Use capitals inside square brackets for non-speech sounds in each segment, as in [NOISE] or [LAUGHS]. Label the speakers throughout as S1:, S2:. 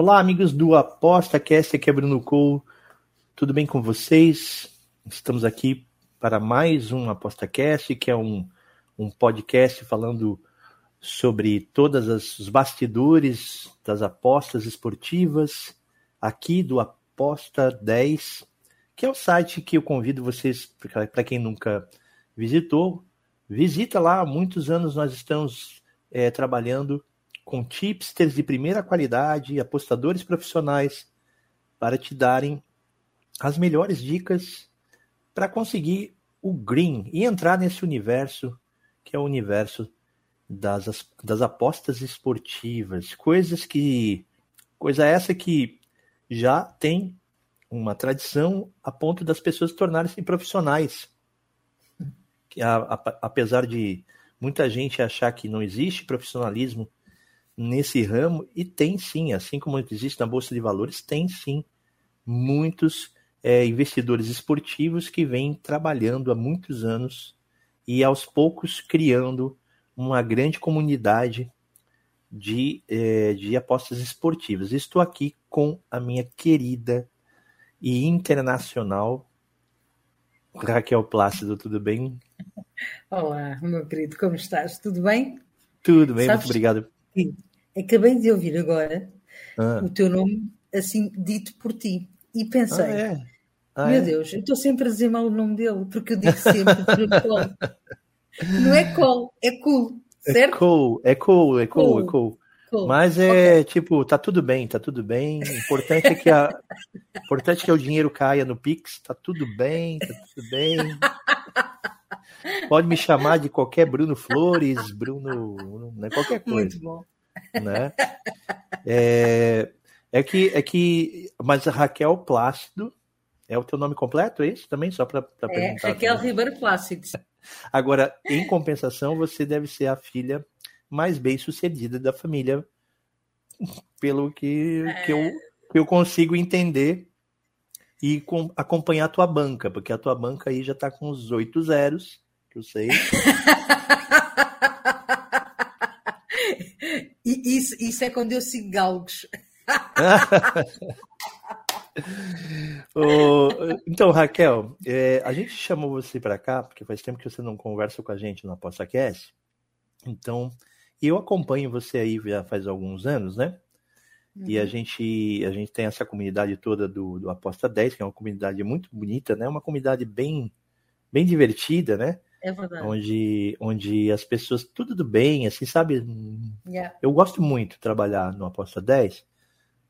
S1: Olá, amigos do Aposta Cast, aqui é Bruno Cole. Tudo bem com vocês? Estamos aqui para mais um Aposta Cast, que é um, um podcast falando sobre todos os bastidores das apostas esportivas aqui do Aposta 10, que é o site que eu convido vocês, para quem nunca visitou, visita lá. Há muitos anos nós estamos é, trabalhando com tipsters de primeira qualidade, apostadores profissionais, para te darem as melhores dicas para conseguir o green e entrar nesse universo que é o universo das, das apostas esportivas, coisas que coisa essa que já tem uma tradição a ponto das pessoas tornarem-se profissionais. Que a, a, apesar de muita gente achar que não existe profissionalismo nesse ramo, e tem sim, assim como existe na Bolsa de Valores, tem sim muitos é, investidores esportivos que vêm trabalhando há muitos anos e aos poucos criando uma grande comunidade de, é, de apostas esportivas. Estou aqui com a minha querida e internacional Raquel Plácido, tudo bem?
S2: Olá, meu querido, como estás? Tudo bem?
S1: Tudo bem, Sabes, muito obrigado.
S2: Acabei de ouvir agora ah. o teu nome assim dito por ti e pensei, ah, é? ah, meu é? Deus, eu estou sempre a dizer mal o nome dele, porque eu digo sempre Cole. [LAUGHS] Não é Cole, é cool, certo?
S1: É cool, é cool, é cool, cool. é cool. cool. Mas é okay. tipo, tá tudo bem, tá tudo bem. O importante é que a importante é que o dinheiro caia no Pix, tá tudo bem, tá tudo bem. Pode me chamar de qualquer Bruno Flores, Bruno, né, qualquer coisa. Muito bom. Né? É, é que, é que, mas Raquel Plácido é o teu nome completo, é isso também? Só para é, perguntar.
S2: Raquel também. Ribeiro Plácido. [LAUGHS]
S1: Agora, em compensação, você deve ser a filha mais bem sucedida da família, pelo que, é... que, eu, que eu consigo entender e com, acompanhar a tua banca, porque a tua banca aí já está com os oito zeros, que eu sei. [LAUGHS]
S2: e isso, isso é quando eu sigo galgos. [LAUGHS]
S1: então, Raquel, é, a gente chamou você para cá porque faz tempo que você não conversa com a gente no ApostaCast. Então, eu acompanho você aí já faz alguns anos, né? Uhum. E a uhum. gente, a gente tem essa comunidade toda do, do Aposta 10, que é uma comunidade muito bonita, né? Uma comunidade bem, bem divertida, né?
S2: É verdade.
S1: Onde, onde as pessoas, tudo do bem, assim, sabe?
S2: Yeah.
S1: Eu gosto muito de trabalhar no Aposta 10,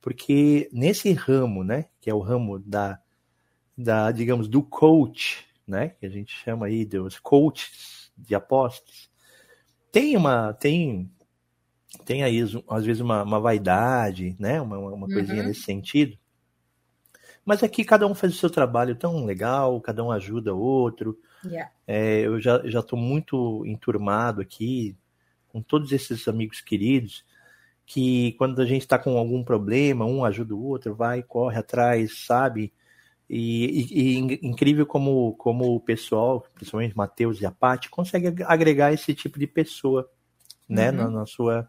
S1: porque nesse ramo, né, que é o ramo da, da digamos, do coach, né, que a gente chama aí dos coaches de apostas, tem uma, tem, tem aí às vezes uma, uma vaidade, né, uma, uma coisinha uhum. nesse sentido, mas aqui cada um faz o seu trabalho tão legal, cada um ajuda o outro.
S2: Yeah.
S1: É, eu já estou muito enturmado aqui com todos esses amigos queridos que quando a gente está com algum problema, um ajuda o outro, vai, corre atrás, sabe? E, e, e, incrível como, como o pessoal, principalmente Matheus e a Paty, consegue agregar esse tipo de pessoa, né, uhum. na, na, sua.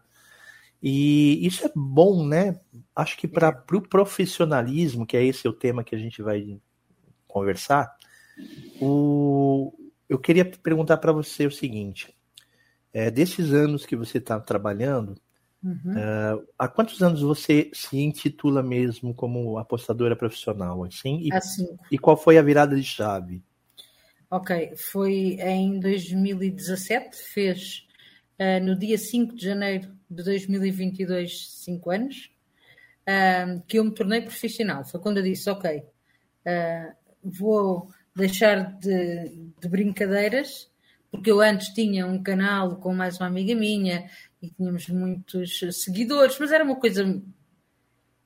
S1: E isso é bom, né? Acho que para o pro profissionalismo, que é esse o tema que a gente vai conversar, o... eu queria perguntar para você o seguinte: é, desses anos que você está trabalhando, Uhum. Uh, há quantos anos você se intitula mesmo como apostadora profissional? Assim? E,
S2: assim.
S1: e qual foi a virada de chave?
S2: Ok, foi em 2017, fez uh, no dia 5 de janeiro de 2022, 5 anos, uh, que eu me tornei profissional. Foi quando eu disse: Ok, vou deixar de, de brincadeiras porque eu antes tinha um canal com mais uma amiga minha e tínhamos muitos seguidores, mas era uma coisa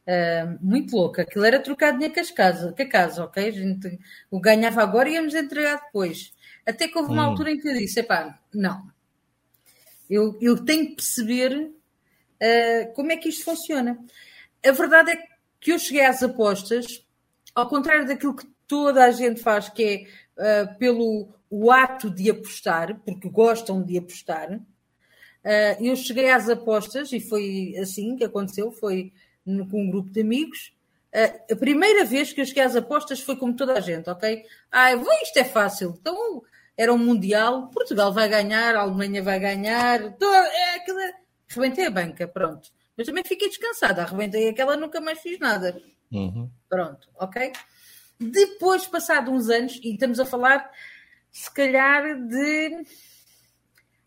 S2: Uh, muito louca. Aquilo era trocar dinheiro com, as casas, com a casa, ok? A gente o ganhava agora e íamos entregar depois. Até que houve uma hum. altura em que eu disse: epá, não. Eu, eu tenho que perceber uh, como é que isto funciona. A verdade é que eu cheguei às apostas, ao contrário daquilo que toda a gente faz, que é uh, pelo o ato de apostar, porque gostam de apostar. Uh, eu cheguei às apostas e foi assim que aconteceu, foi com um grupo de amigos. Uh, a primeira vez que eu cheguei às apostas foi como toda a gente, ok? Ah, isto é fácil. Então era um Mundial, Portugal vai ganhar, a Alemanha vai ganhar, toda, é aquela... Rebentei a banca, pronto. Mas também fiquei descansada, arrebentei aquela, nunca mais fiz nada. Uhum. Pronto, ok? Depois, passado uns anos, e estamos a falar, se calhar, de,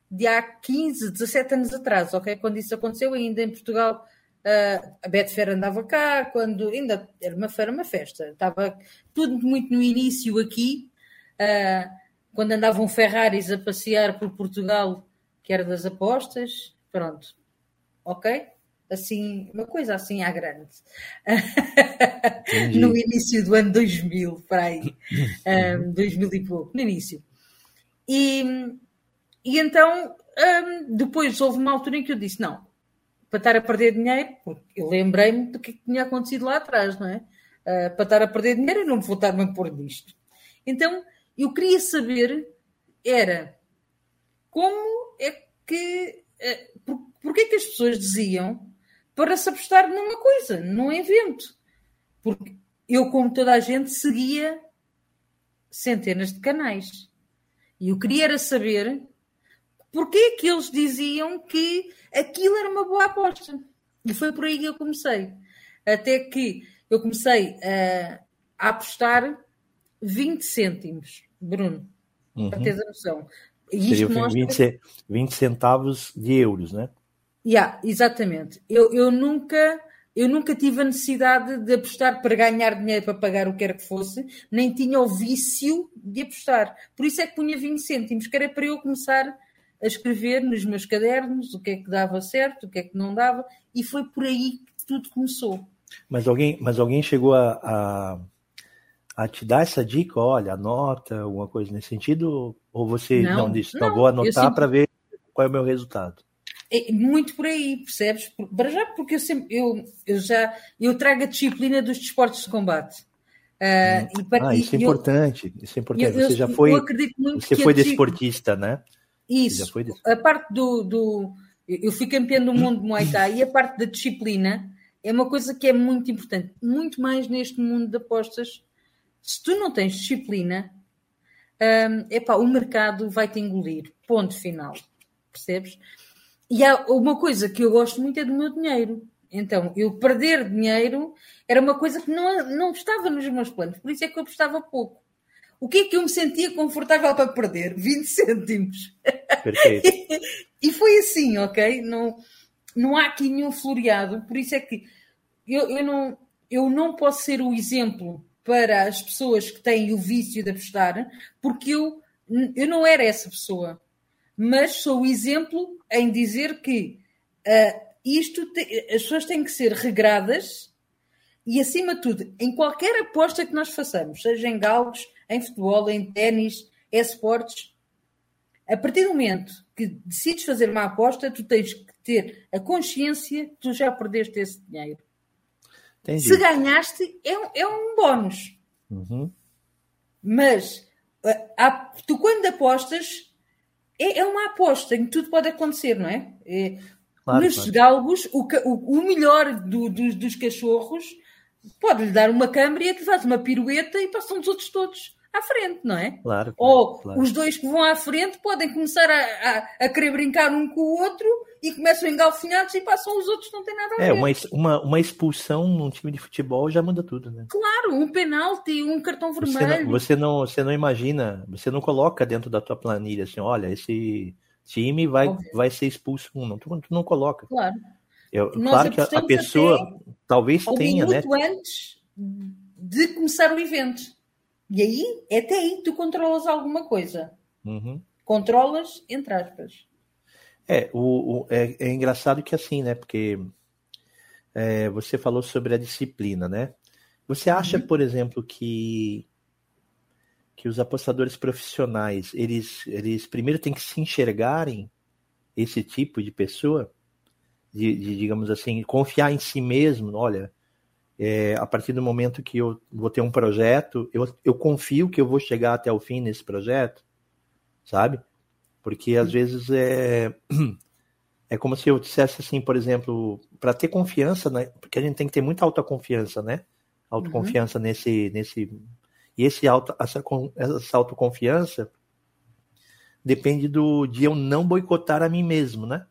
S2: de há 15, 17 anos atrás, ok? Quando isso aconteceu, ainda em Portugal Uh, a Betfair andava cá, quando ainda era uma feira, uma festa. Estava tudo muito no início aqui, uh, quando andavam Ferraris a passear por Portugal, que era das apostas. Pronto, ok? Assim, uma coisa assim à grande. [LAUGHS] no início do ano 2000, para aí. [LAUGHS] Um, 2000 e pouco, no início. E, e então, um, depois houve uma altura em que eu disse: não, para estar a perder dinheiro, porque eu lembrei-me do que tinha acontecido lá atrás, não é? Uh, para estar a perder dinheiro, eu não vou estar-me a pôr nisto. Então, eu queria saber, era, como é que, uh, por, porquê que as pessoas diziam para se apostar numa coisa, num evento? Porque eu, como toda a gente, seguia centenas de canais. E eu queria era saber porquê que eles diziam que aquilo era uma boa aposta. E foi por aí que eu comecei. Até que eu comecei a, a apostar 20 cêntimos, Bruno, uhum. para teres a noção.
S1: E mostra... 20, 20 centavos de euros, né?
S2: Yeah, exatamente. Eu, eu, nunca, eu nunca tive a necessidade de apostar para ganhar dinheiro para pagar o que quer que fosse, nem tinha o vício de apostar. Por isso é que punha 20 cêntimos, que era para eu começar a escrever nos meus cadernos o que é que dava certo, o que é que não dava, e foi por aí que tudo começou.
S1: Mas alguém, mas alguém chegou a, a, a te dar essa dica? Olha, anota, alguma coisa nesse sentido? Ou você não, não disse, não, vou anotar para ver qual é o meu resultado?
S2: É muito por aí, percebes? Para já, porque eu sempre eu, eu já eu trago a disciplina dos desportos de combate.
S1: Uh, para, ah, isso é importante. isso é importante. Eu, você já foi, você foi desportista, né?
S2: Isso. A parte do, do. Eu fui campeão do mundo de Muay Thai e a parte da disciplina é uma coisa que é muito importante. Muito mais neste mundo de apostas. Se tu não tens disciplina, um, epá, o mercado vai te engolir. Ponto final. Percebes? E há uma coisa que eu gosto muito é do meu dinheiro. Então, eu perder dinheiro era uma coisa que não, não estava nos meus planos. Por isso é que eu apostava pouco. O que é que eu me sentia confortável para perder? 20 [LAUGHS] cêntimos. Perfeito. [LAUGHS] e foi assim, ok? Não, não há aqui nenhum floreado, por isso é que eu, eu, não, eu não posso ser o exemplo para as pessoas que têm o vício de apostar, porque eu, eu não era essa pessoa. Mas sou o exemplo em dizer que uh, isto te, as pessoas têm que ser regradas e, acima de tudo, em qualquer aposta que nós façamos, seja em galgos, em futebol, em ténis, esportes. A partir do momento que decides fazer uma aposta, tu tens que ter a consciência que tu já perdeste esse dinheiro. Entendi. Se ganhaste, é um, é um bónus. Uhum. Mas há, tu, quando apostas, é, é, uma aposta em que tudo pode acontecer, não é? é claro, nos claro. galgos, o, o, o melhor do, do, dos cachorros pode-lhe dar uma câmara que faz uma pirueta e passam os outros todos à frente, não é?
S1: Claro.
S2: Ou
S1: claro.
S2: os dois que vão à frente podem começar a, a, a, querer brincar um com o outro e começam engalfinhados e passam os outros, não tem nada a
S1: é, ver. É, uma, uma, uma expulsão num time de futebol já muda tudo, né?
S2: Claro, um penalti, um cartão vermelho.
S1: Você não, você não, você não imagina, você não coloca dentro da tua planilha assim, olha, esse time vai, vai ser expulso um, não, tu, tu não coloca.
S2: Claro.
S1: Eu, claro que a, a pessoa talvez tenha,
S2: né? antes de começar o evento. E aí, até aí tu controlas alguma coisa. Uhum. Controlas, entre aspas.
S1: É, o, o é, é, engraçado que assim, né? Porque é, você falou sobre a disciplina, né? Você acha, uhum. por exemplo, que que os apostadores profissionais eles eles primeiro têm que se enxergarem esse tipo de pessoa, de, de digamos assim, confiar em si mesmo. Olha, é, a partir do momento que eu vou ter um projeto, eu, eu confio que eu vou chegar até o fim nesse projeto, sabe? Porque às vezes é [CLEARS THROAT] é como se eu dissesse assim, por exemplo, para ter confiança, né? Porque a gente tem que ter muita autoconfiança, né? Autoconfiança uhum. nesse nesse e esse auto, essa, essa autoconfiança depende do de eu não boicotar a mim mesmo, né?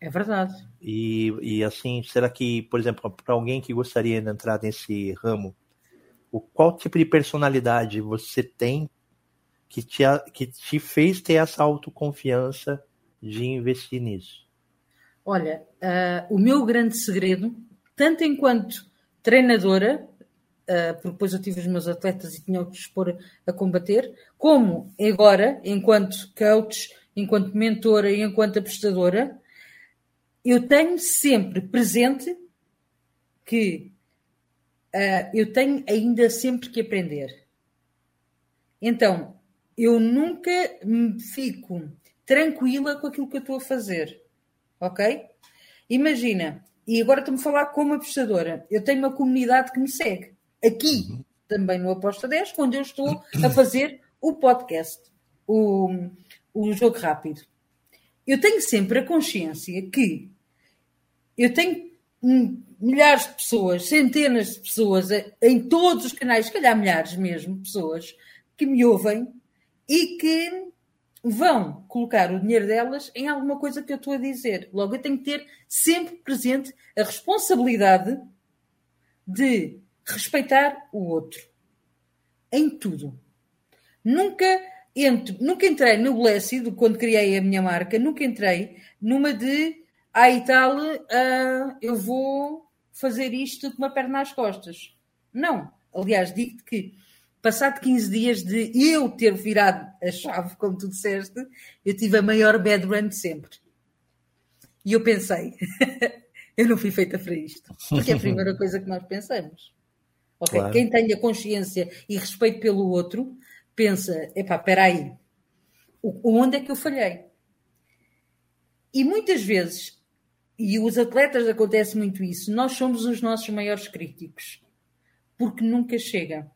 S2: É verdade.
S1: E, e assim, será que, por exemplo, para alguém que gostaria de entrar nesse ramo, o qual tipo de personalidade você tem que te, que te fez ter essa autoconfiança de investir nisso?
S2: Olha, uh, o meu grande segredo, tanto enquanto treinadora, uh, porque depois eu tive os meus atletas e tinha que expor a combater, como agora, enquanto coach, enquanto mentora e enquanto apostadora, eu tenho sempre presente que uh, eu tenho ainda sempre que aprender. Então, eu nunca me fico tranquila com aquilo que eu estou a fazer. Ok? Imagina, e agora estou-me a falar como apostadora. Eu tenho uma comunidade que me segue aqui uhum. também no Aposta 10, quando eu estou a fazer o podcast, o, o jogo rápido. Eu tenho sempre a consciência que eu tenho milhares de pessoas, centenas de pessoas em todos os canais, se calhar milhares mesmo, pessoas que me ouvem e que vão colocar o dinheiro delas em alguma coisa que eu estou a dizer. Logo, eu tenho que ter sempre presente a responsabilidade de respeitar o outro. Em tudo. Nunca, entro, nunca entrei no Blessed, quando criei a minha marca, nunca entrei numa de, ah e tal, uh, eu vou fazer isto com uma perna nas costas. Não. Aliás, digo-te que, passado 15 dias de eu ter virado a chave, como tu disseste, eu tive a maior bad run de sempre. E eu pensei, [LAUGHS] eu não fui feita para isto. Porque é a primeira [LAUGHS] coisa que nós pensamos. Okay? Claro. Quem tenha consciência e respeito pelo outro, pensa, epá, espera aí, onde é que eu falhei? E muitas vezes, e os atletas acontece muito isso, nós somos os nossos maiores críticos, porque nunca chega.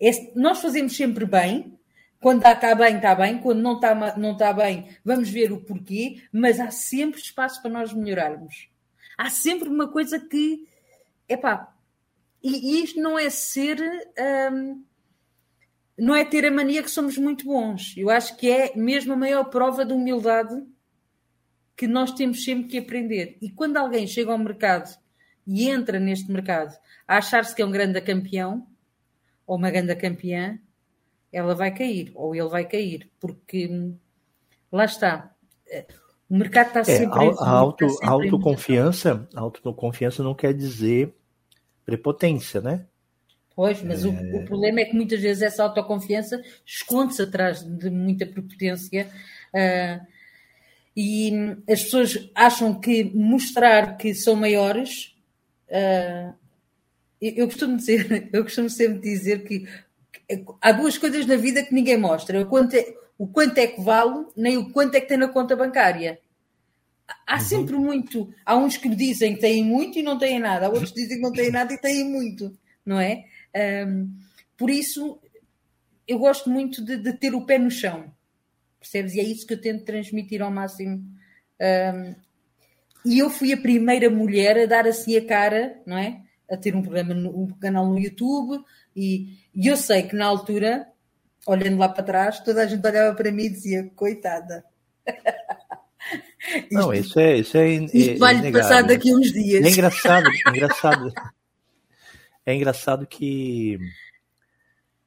S2: É, nós fazemos sempre bem, quando está bem, está bem, quando não está, não está bem, vamos ver o porquê, mas há sempre espaço para nós melhorarmos. Há sempre uma coisa que, epá, e, isto não é ser. Um, não é ter a mania que somos muito bons. Eu acho que é mesmo a maior prova de humildade que nós temos sempre que aprender. E quando alguém chega ao mercado e entra neste mercado a achar-se que é um grande campeão ou uma grande campeã, ela vai cair ou ele vai cair, porque hum, lá está. O mercado está é, sempre.
S1: A, a, auto, está sempre a autoconfiança, a autoconfiança não quer dizer prepotência, né?
S2: Pois, mas é... o, o, problema é que muitas vezes essa autoconfiança esconde-se atrás de muita prepotência uh, e as pessoas acham que mostrar que são maiores. Uh, eu costumo dizer, [LAUGHS] eu costumo sempre dizer que há duas coisas na vida que ninguém mostra: o quanto é, o quanto é que vale, nem o quanto é que tem na conta bancária. Há uhum. sempre muito. Há uns que dizem que têm muito e não têm nada, há outros que dizem que não têm nada e têm muito, não é? Um, por isso, eu gosto muito de, de, ter o pé no chão, percebes? E é isso que eu tento transmitir ao máximo. Um, e eu fui a primeira mulher a dar assim a cara, não é? A ter um programa, no, um canal no YouTube, e, e eu sei que na altura, olhando lá para trás, toda a gente olhava para mim e dizia: coitada. [LAUGHS]
S1: Não, isso é. Isso, é,
S2: isto vai é passar daqui uns dias.
S1: É engraçado, é engraçado. É engraçado que,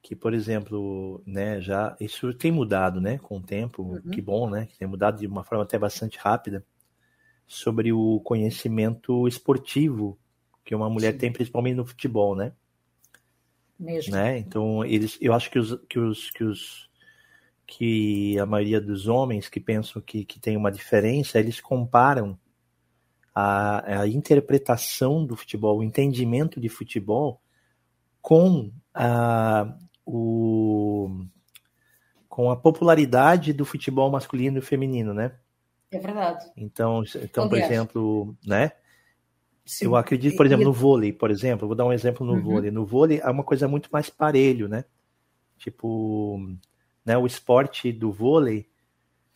S1: que, por exemplo, né, já isso tem mudado, né, com o tempo. Uhum. Que bom, né, que tem mudado de uma forma até bastante rápida sobre o conhecimento esportivo que uma mulher Sim. tem, principalmente no futebol, né?
S2: Mesmo.
S1: Né? Então, eles, eu acho que os, que os, que os que a maioria dos homens que pensam que, que tem uma diferença, eles comparam a, a interpretação do futebol, o entendimento de futebol com a, o, com a popularidade do futebol masculino e feminino, né?
S2: É verdade.
S1: Então, então por exemplo, né? Sim. Eu acredito, por exemplo, no vôlei, por exemplo, vou dar um exemplo no uhum. vôlei. No vôlei é uma coisa muito mais parelho, né? Tipo, né, o esporte do vôlei,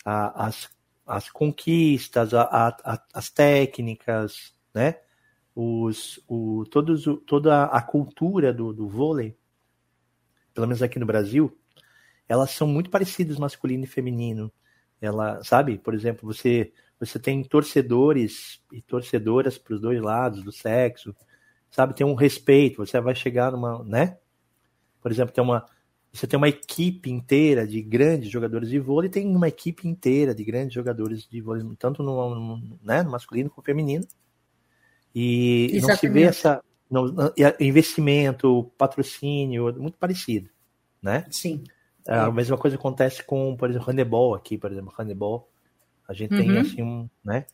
S1: a, as, as conquistas, a, a, as técnicas, né? Os, o, todos, toda a cultura do, do vôlei, pelo menos aqui no Brasil, elas são muito parecidas masculino e feminino. Ela, sabe, por exemplo, você você tem torcedores e torcedoras para os dois lados do sexo, sabe? Tem um respeito, você vai chegar numa, né? Por exemplo, tem uma você tem uma equipe inteira de grandes jogadores de vôlei, tem uma equipe inteira de grandes jogadores de vôlei, tanto no, no, né, no masculino como no feminino. E Exatamente. não se vê essa não, investimento, patrocínio, muito parecido, né?
S2: Sim.
S1: É, a mesma coisa acontece com, por exemplo, handebol aqui, por exemplo, handebol. A gente uhum. tem assim um, né?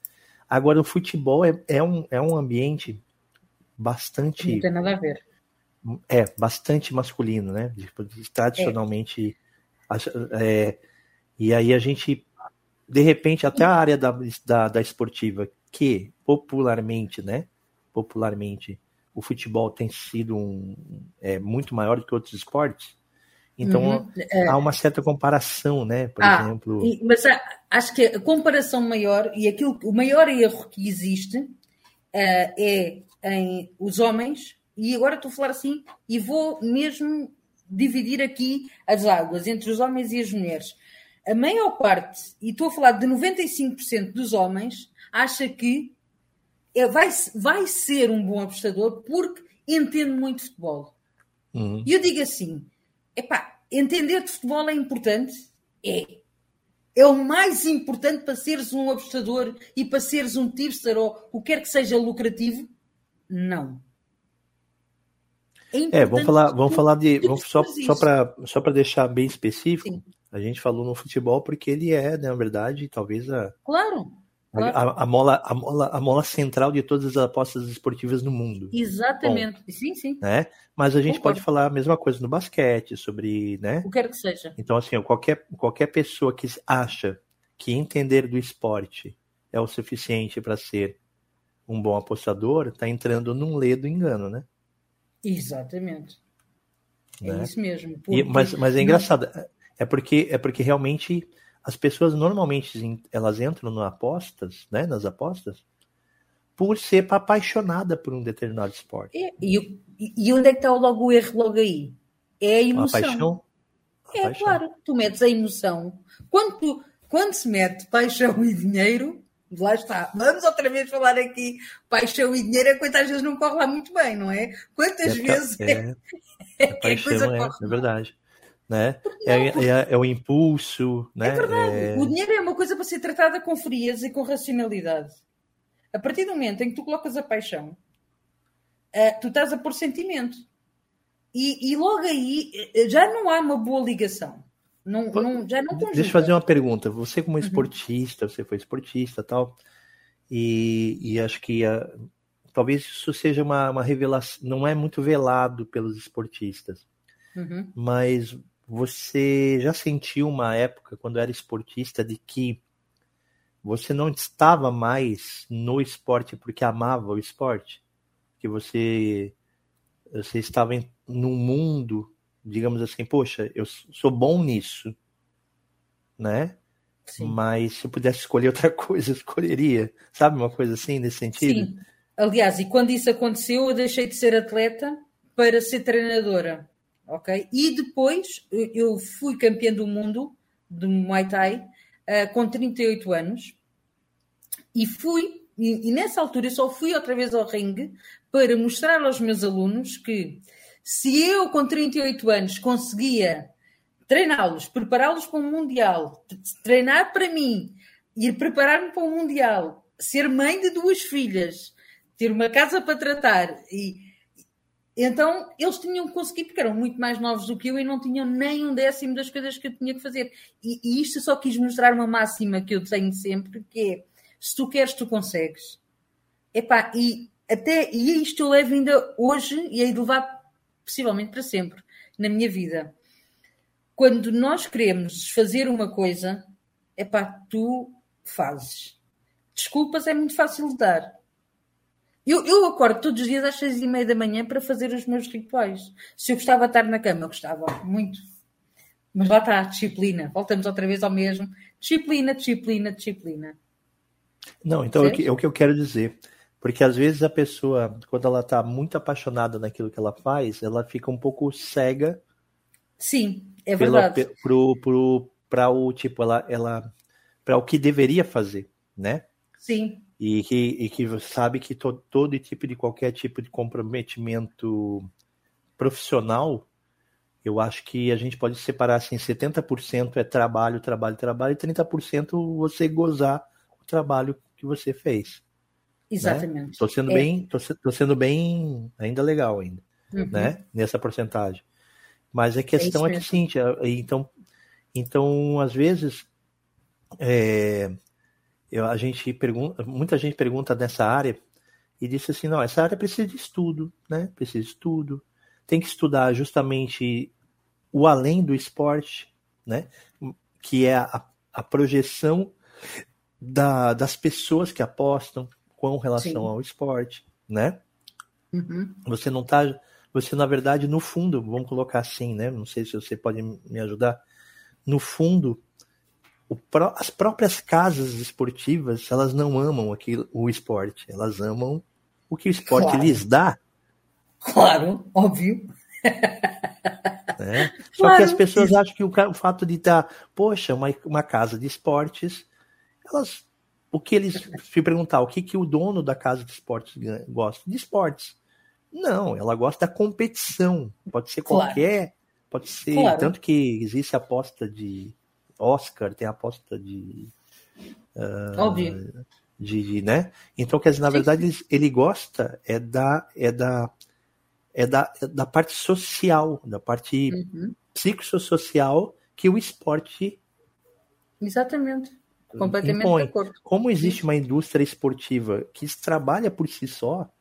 S1: Agora o futebol é, é, um, é um ambiente bastante.
S2: Não tem nada a ver.
S1: É, bastante masculino, né? Tradicionalmente. É. É, e aí a gente, de repente, até a área da, da, da esportiva, que popularmente, né? Popularmente, o futebol tem sido um, é, muito maior do que outros esportes então uhum, é. há uma certa comparação, né? Por ah, exemplo.
S2: Mas acho que a comparação maior e aquilo, o maior erro que existe uh, é em os homens, e agora estou a falar assim, e vou mesmo dividir aqui as águas entre os homens e as mulheres. A maior parte, e estou a falar de 95% dos homens, acha que é, vai, vai ser um bom apostador porque entende muito futebol. Uhum. E eu digo assim: epá, entender de futebol é importante? É. É o mais importante para seres um apostador e para seres um tipster ou o que quer que seja lucrativo? Não.
S1: É, é vamos falar, vamos falar de. Vamos, só só para só deixar bem específico, Sim. a gente falou no futebol porque ele é, né, na verdade, talvez a.
S2: Claro.
S1: A, a, mola, a, mola, a mola central de todas as apostas esportivas no mundo.
S2: Exatamente. Bom, sim, sim.
S1: Né? Mas a gente Concordo. pode falar a mesma coisa no basquete, sobre. Né?
S2: O que quer que seja.
S1: Então, assim, qualquer, qualquer pessoa que acha que entender do esporte é o suficiente para ser um bom apostador, está entrando num ledo engano, né?
S2: Exatamente. É né? isso mesmo.
S1: Porque... E, mas, mas é engraçado. É porque, é porque realmente as pessoas normalmente elas entram nas apostas, né, nas apostas, por ser apaixonada por um determinado esporte.
S2: É, e, e, onde é que está logo o erro logo aí? É a emoção. A paixão? A é paixão. claro, tu metes a emoção. Quando, tu, quando se mete paixão e dinheiro, lá está. Vamos outra vez falar aqui, paixão e dinheiro é às vezes não corre lá muito bem, não é? Quantas é, vezes
S1: é, [LAUGHS] é, é, paixão, é, é verdade né? É, é, é, o impulso, né?
S2: É verdade. É... O dinheiro é uma coisa para ser tratada com frieza e com racionalidade. A partir do momento em que tu colocas a paixão, uh, tu estás a pôr sentimento. E, e, logo aí eh, já não há uma boa ligação. Não, não, já não
S1: Deixa eu fazer uma pergunta. Você como uhum. esportista, uhum. você foi esportista tal, e, e acho que a, talvez isso seja uma, uma revelação, não é muito velado pelos esportistas. Uhum. Mas você já sentiu uma época, quando era esportista, de que você não estava mais no esporte porque amava o esporte? Que você, você estava em, num mundo, digamos assim, poxa, eu sou bom nisso, né? Sim. Mas se eu pudesse escolher outra [LAUGHS] coisa, eu escolheria. Sabe uma coisa assim, nesse sentido? Sim.
S2: Aliás, e quando isso aconteceu, eu deixei de ser atleta para ser treinadora ok? E depois eu fui campeã do mundo de Muay Thai uh, com 38 anos e fui, e, e, nessa altura eu só fui outra vez ao ringue para mostrar aos meus alunos que se eu com 38 anos conseguia treiná-los, prepará-los para o Mundial, treinar para mim, ir preparar-me para o Mundial, ser mãe de duas filhas, ter uma casa para tratar e então, eles tinham que conseguir, porque eram muito mais novos do que eu e não tinham nem um décimo das coisas que eu tinha que fazer. E, e isto só quis mostrar uma máxima que eu tenho sempre, que é, se tu queres, tu consegues. Epá, e até e isto eu levo ainda hoje e hei de levar possivelmente para sempre na minha vida. Quando nós queremos fazer uma coisa, epá, tu fazes. Desculpas é muito fácil de dar. Eu, eu acordo todos os dias às seis e meia da manhã para fazer os meus rituais. Se eu gostava de estar na cama, eu gostava muito. Mas lá está, disciplina. Voltamos outra vez ao mesmo. Disciplina, disciplina, disciplina.
S1: Não, então é o, que, é eu quero dizer. Porque às vezes a pessoa, quando ela está muito apaixonada naquilo que ela faz, ela fica um pouco cega.
S2: Sim, é verdade.
S1: Para o tipo, ela, ela para o que deveria fazer, né?
S2: Sim.
S1: E que, e que sabe que to, todo tipo de qualquer tipo de comprometimento profissional, eu acho que a gente pode separar assim, 70% é trabalho, trabalho, trabalho, e 30% você gozar o trabalho que você fez.
S2: Né? Exatamente.
S1: Estou né? sendo é. bem, tô, tô, sendo bem ainda legal ainda, uhum. né? Nessa porcentagem. Mas a questão é, é que, Cíntia, então, então às vezes é, eu, a gente pergunta, muita gente pergunta nessa área e disse assim, não, essa área precisa de estudo, né? Precisa de estudo. Tem que estudar justamente o além do esporte, né? Que é a, a projeção da, das pessoas que apostam com relação Sim. ao esporte, né? Uhum. Você não tá, você na verdade no fundo, vamos colocar assim, né? Não sei se você pode me ajudar. No fundo, as próprias casas esportivas, elas não amam aquilo, o esporte, elas amam o que o esporte claro. lhes dá.
S2: Claro, óbvio.
S1: É. Só claro. que as pessoas acham que o, o, fato de estar, poxa, uma, uma casa de esportes, elas, o que eles se perguntar, o que, que o dono da casa de esportes gosta? De esportes. Não, ela gosta da competição. Pode ser qualquer, claro. pode ser, claro. tanto que existe aposta de Oscar, tem a aposta de.
S2: Uh, Óbvio.
S1: De, de, né? Então, quer dizer, na verdade, ele, ele, gosta é da, é da, é da, é da parte social, da parte uhum. psicossocial que o esporte.
S2: Exatamente. Completamente impõe. de acordo.
S1: Como existe uma indústria esportiva que trabalha por si só,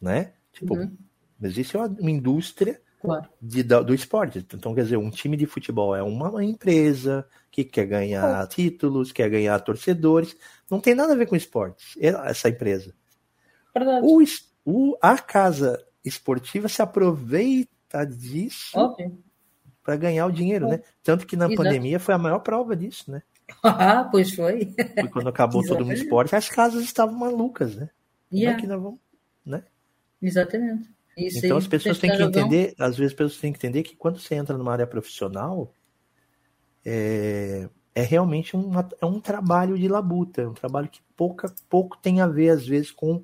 S1: né? Tipo, uhum. existe uma indústria
S2: claro.
S1: de, do esporte. Então, quer dizer, um time de futebol é uma empresa que quer ganhar títulos, quer ganhar torcedores. Não tem nada a ver com esportes, é essa empresa.
S2: Verdade.
S1: O, o, a casa esportiva se aproveita disso para ganhar o dinheiro, né? Tanto que na Exato. pandemia foi a maior prova disso, né?
S2: Ah, [LAUGHS] pois foi.
S1: foi quando acabou todo mundo esporte, as casas estavam malucas, né?
S2: Yeah.
S1: Como é que nós vamos, né?
S2: Exatamente. Isso
S1: então as pessoas têm que entender, às vezes as pessoas têm que entender que quando você entra numa área profissional, é, é realmente um, é um trabalho de labuta, é um trabalho que pouca, pouco tem a ver, às vezes, com,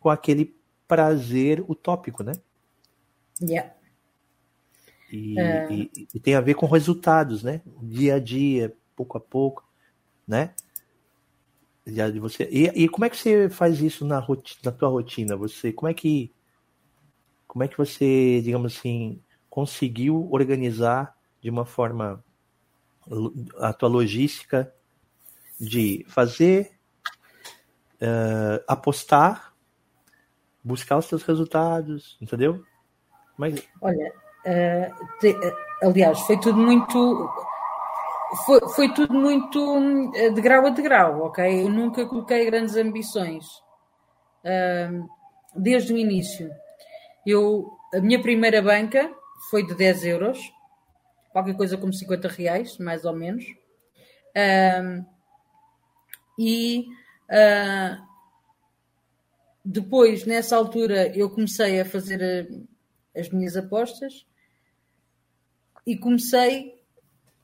S1: com aquele prazer utópico, né?
S2: Yeah.
S1: E, é... e, e, tem a ver com resultados, né? Dia a dia, pouco a pouco, né? De você. E, e como é que você faz isso na, rotina, na tua rotina? Você, como é que como é que você, digamos assim, conseguiu organizar de uma forma a tua logística de fazer, uh, apostar, buscar os seus resultados, entendeu?
S2: Mas... Olha, uh, te, uh, aliás, foi tudo muito. Foi, foi tudo muito de grau a degrau, ok? Eu nunca coloquei grandes ambições desde o início. Eu, a minha primeira banca foi de 10 euros, qualquer coisa como 50 reais, mais ou menos. Um, e uh, depois, nessa altura, eu comecei a fazer a, as minhas apostas e comecei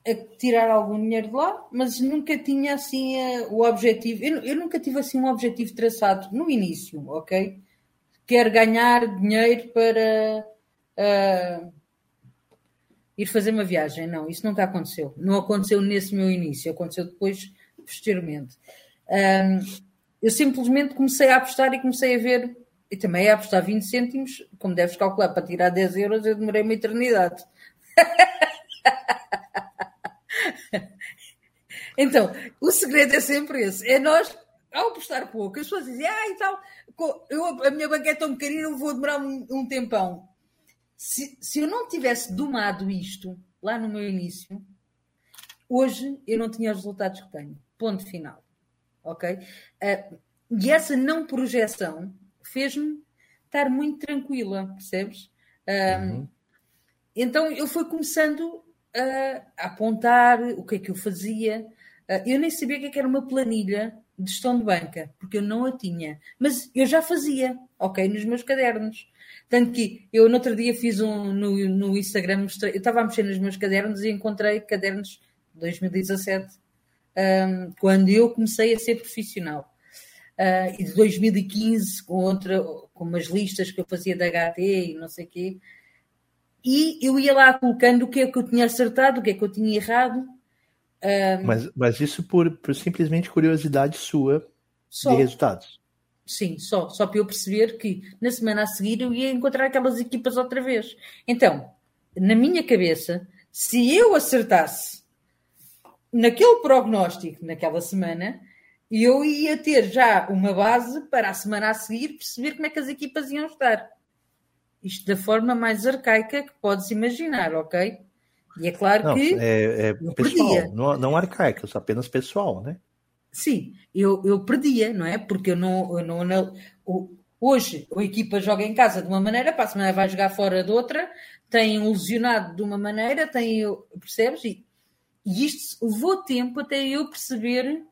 S2: a tirar algum dinheiro de lá, mas nunca tinha assim uh, o objetivo. Eu, eu, nunca tive assim um objetivo traçado no início, ok? Quer ganhar dinheiro para uh, ir fazer uma viagem. Não, isso nunca aconteceu. Não aconteceu nesse meu início, aconteceu depois, posteriormente. Um, eu simplesmente comecei a apostar e comecei a ver, e também a apostar 20 cêntimos, como deves calcular, para tirar 10 euros, eu demorei uma eternidade. [LAUGHS] então, o segredo é sempre esse: é nós ao apostar pouco, as pessoas dizem, ah, e tal, eu, a minha banca é tão pequenina, eu vou demorar um, um tempão. Se, se eu não tivesse domado isto lá no meu início, hoje eu não tinha os resultados que tenho. Ponto final. Ok? Uh, e essa não projeção fez-me estar muito tranquila, percebes? Uh, uhum. Então eu fui começando a, a apontar o que é que eu fazia. Uh, eu nem sabia o que, é que era uma planilha de gestão de banca, porque eu não a tinha. Mas eu já fazia, ok, nos meus cadernos. Tanto que eu no outro dia fiz um no, no Instagram, eu estava a mexer nos meus cadernos e encontrei cadernos de 2017, um, quando eu comecei a ser profissional. Uh, e de 2015, com, outra, com umas listas que eu fazia da HT e não sei o quê. E eu ia lá colocando o que é que eu tinha acertado, o que é que eu tinha errado.
S1: Um, mas, mas isso por, por simplesmente curiosidade sua só. de resultados.
S2: Sim, só, só para eu perceber que na semana a seguir eu ia encontrar aquelas equipas outra vez. Então, na minha cabeça, se eu acertasse naquele prognóstico naquela semana, eu ia ter já uma base para a semana a seguir perceber como é que as equipas iam estar. Isto da forma mais arcaica que podes imaginar, ok? E é claro
S1: não,
S2: que.
S1: É, é pessoal, não, não arcaica, apenas pessoal, né?
S2: Sim, eu, eu perdia, não é? Porque eu não. Eu não, não hoje a equipa joga em casa de uma maneira, para a semana vai jogar fora de outra, tem um lesionado de uma maneira, tem. Percebes? E, e isto levou tempo até eu perceber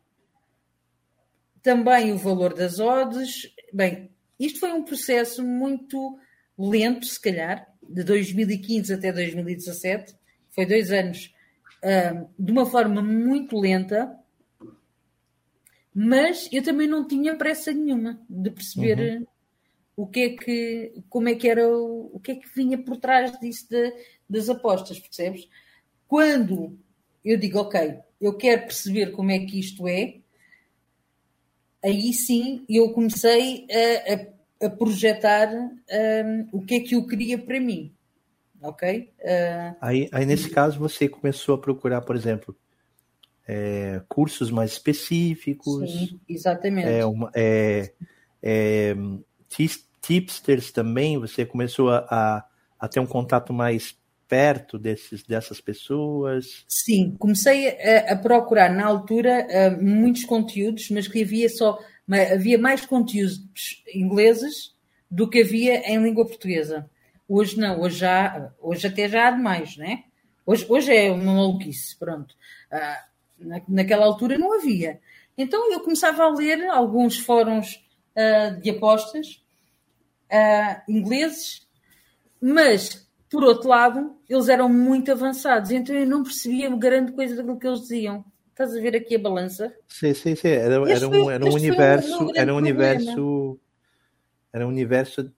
S2: também o valor das odds. Bem, isto foi um processo muito lento, se calhar, de 2015 até 2017. Foi dois anos uh, de uma forma muito lenta mas eu também não tinha pressa nenhuma de perceber uhum. o que é que, como é que era, o, o que é que vinha por trás disso de, das apostas, percebes? Quando eu digo, ok, eu quero perceber como é que isto é, aí sim eu comecei a, a, a projetar um, o que é que eu queria para mim. Ok?
S1: Uh, aí, aí, nesse caso, você começou a procurar, por exemplo, é, cursos mais específicos.
S2: Sim, exatamente.
S1: É, uma, é, é, tipsters também, você começou a, a, ter um contato mais perto desses, dessas pessoas?
S2: Sim, comecei a, a procurar na altura uh, muitos conteúdos, mas que havia só havia mais conteúdos ingleses do que havia em língua portuguesa. Hoje não, hoje já, hoje até já há demais, né? Hoje, hoje é uma maluquice, pronto. Uh, na, naquela altura não havia. Então eu começava a ler alguns fóruns uh, de apostas uh, ingleses, mas por outro lado, eles eram muito avançados, então eu não percebia grande coisa daquilo que eles diziam. Estás a ver aqui a balança?
S1: Sim, sim, sim. Era, era, um, era um universo, um era um universo, era um universo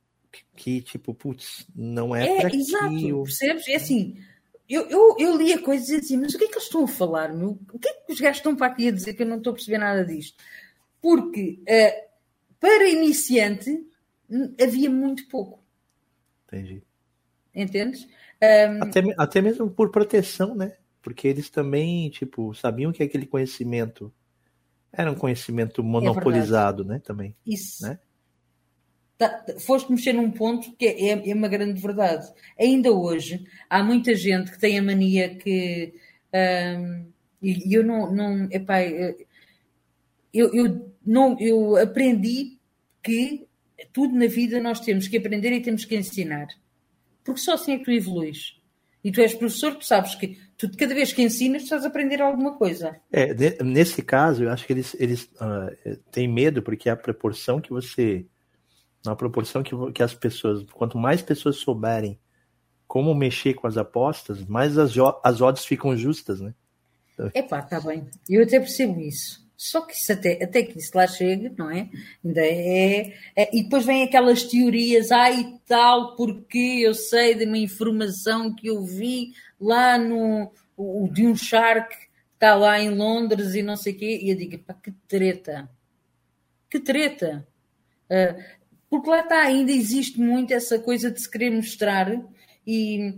S1: que, tipo, putz, não é,
S2: é exato, percebes? É assim, eu, eu, eu lia coisas e dizia assim, mas o que é que eles estão a falar, meu? O que é que os gajos estão para aqui a dizer que eu não estou a perceber nada disto? Porque uh, para iniciante havia muito pouco.
S1: Entendi.
S2: Entendes?
S1: Um... Até, até mesmo por proteção, né? Porque eles também, tipo, sabiam que aquele conhecimento era um conhecimento monopolizado, é né? Também.
S2: Isso.
S1: Né?
S2: Tá, foste mexer num ponto que é, é, uma grande verdade. Ainda hoje há muita gente que tem a mania que um, e eu não, não epá, eu, eu, não, eu aprendi que tudo na vida nós temos que aprender e temos que ensinar. Porque só assim é que tu evoluís. E tu és professor, tu sabes que tu, cada vez que ensinas, estás a aprender alguma coisa.
S1: É, nesse caso, eu acho que eles, eles uh, têm medo, porque a proporção que você na proporção que, que as pessoas, quanto mais pessoas souberem como mexer com as apostas, mais as, as odds ficam justas, né?
S2: Epá, tá bem. Eu até percebo isso. Só que isso até, até que isso lá chega, não é? Ainda é, é, E depois vem aquelas teorias, ai ah, tal, porque eu sei de uma informação que eu vi lá no. O, de um shark está lá em Londres e não sei o quê. E eu digo, pá, que treta. Que treta. Uh, porque lá está, ainda existe muito essa coisa de se querer mostrar e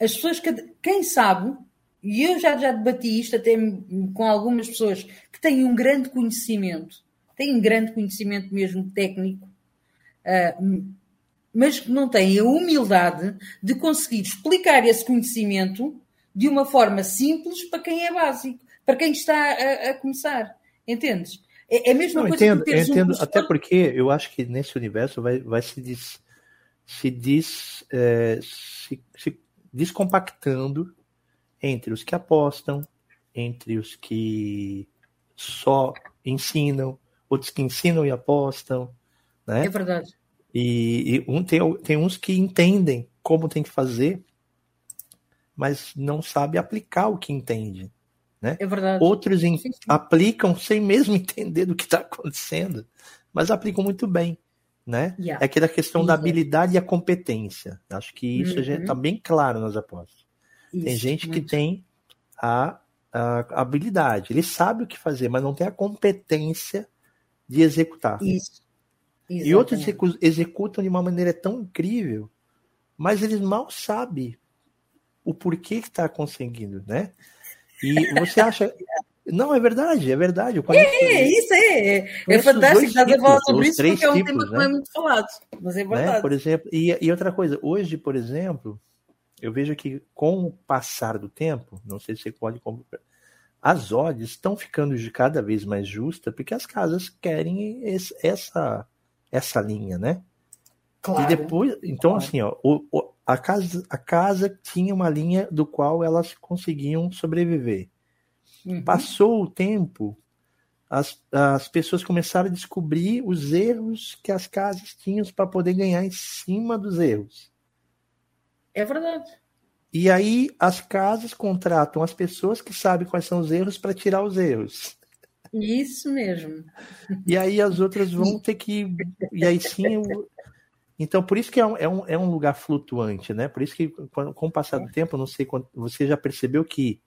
S2: as pessoas, quem sabe, e eu já, já debati isto até com algumas pessoas que têm um grande conhecimento têm grande conhecimento mesmo técnico, uh, mas que não têm a humildade de conseguir explicar esse conhecimento de uma forma simples para quem é básico, para quem está a, a começar. Entendes? É, é a mesma
S1: não,
S2: coisa
S1: entendo, que teres entendo, um até porque eu acho que nesse universo vai, vai se, des, se, des, é, se, se descompactando entre os que apostam, entre os que só ensinam, outros que ensinam e apostam, né?
S2: É verdade.
S1: E, e um, tem, tem uns que entendem como tem que fazer, mas não sabe aplicar o que entende. Né?
S2: É verdade.
S1: Outros em, sim, sim. aplicam sem mesmo [LAUGHS] entender do que está acontecendo, mas aplicam muito bem. Né? Yeah. É aquela questão da habilidade e a competência. Acho que isso uhum. já está bem claro nas apostas. Isso, tem gente muito. que tem a, a, habilidade, ele sabe o que fazer, mas não tem a competência de executar.
S2: Isso.
S1: E outros executam de uma maneira tão incrível, mas eles mal sabem o porquê que está conseguindo, né? E você acha. [LAUGHS] Não, é verdade, é verdade.
S2: É, é, isso é. É fantástico estar falar sobre isso porque é um tipos, tema que não é né? muito falado. Mas é né? verdade.
S1: Né? Por exemplo, e, e outra coisa, hoje, por exemplo, eu vejo que com o passar do tempo, não sei se você pode as odds estão ficando de cada vez mais justas porque as casas querem esse, essa essa linha, né? Claro, e depois, então claro. assim, ó, o, o, a casa, a casa tinha uma linha do qual elas conseguiam sobreviver. Uhum. Passou o tempo, as, as pessoas começaram a descobrir os erros que as casas tinham para poder ganhar em cima dos erros.
S2: É verdade.
S1: E aí as casas contratam as pessoas que sabem quais são os erros para tirar os erros.
S2: Isso mesmo.
S1: E aí as outras vão ter que. E aí sim então, por isso que é um, é um, é um lugar flutuante, né? Por isso que, com, com o passar do tempo, não sei quando, você já percebeu que